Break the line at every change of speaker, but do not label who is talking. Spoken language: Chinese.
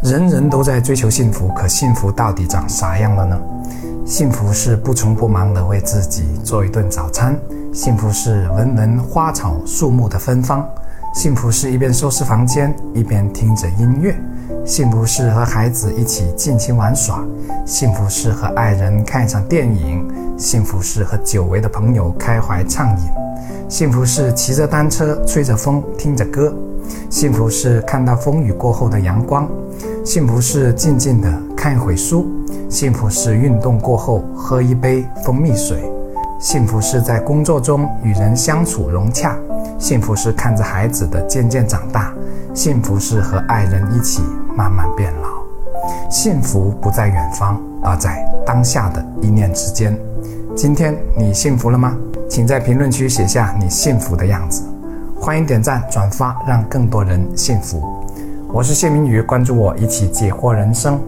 人人都在追求幸福，可幸福到底长啥样了呢？幸福是不匆不忙地为自己做一顿早餐，幸福是闻闻花草树木的芬芳，幸福是一边收拾房间一边听着音乐，幸福是和孩子一起尽情玩耍，幸福是和爱人看一场电影，幸福是和久违的朋友开怀畅饮，幸福是骑着单车吹着风听着歌，幸福是看到风雨过后的阳光。幸福是静静的看一会书，幸福是运动过后喝一杯蜂蜜水，幸福是在工作中与人相处融洽，幸福是看着孩子的渐渐长大，幸福是和爱人一起慢慢变老。幸福不在远方，而在当下的一念之间。今天你幸福了吗？请在评论区写下你幸福的样子，欢迎点赞转发，让更多人幸福。我是谢明宇，关注我，一起解惑人生。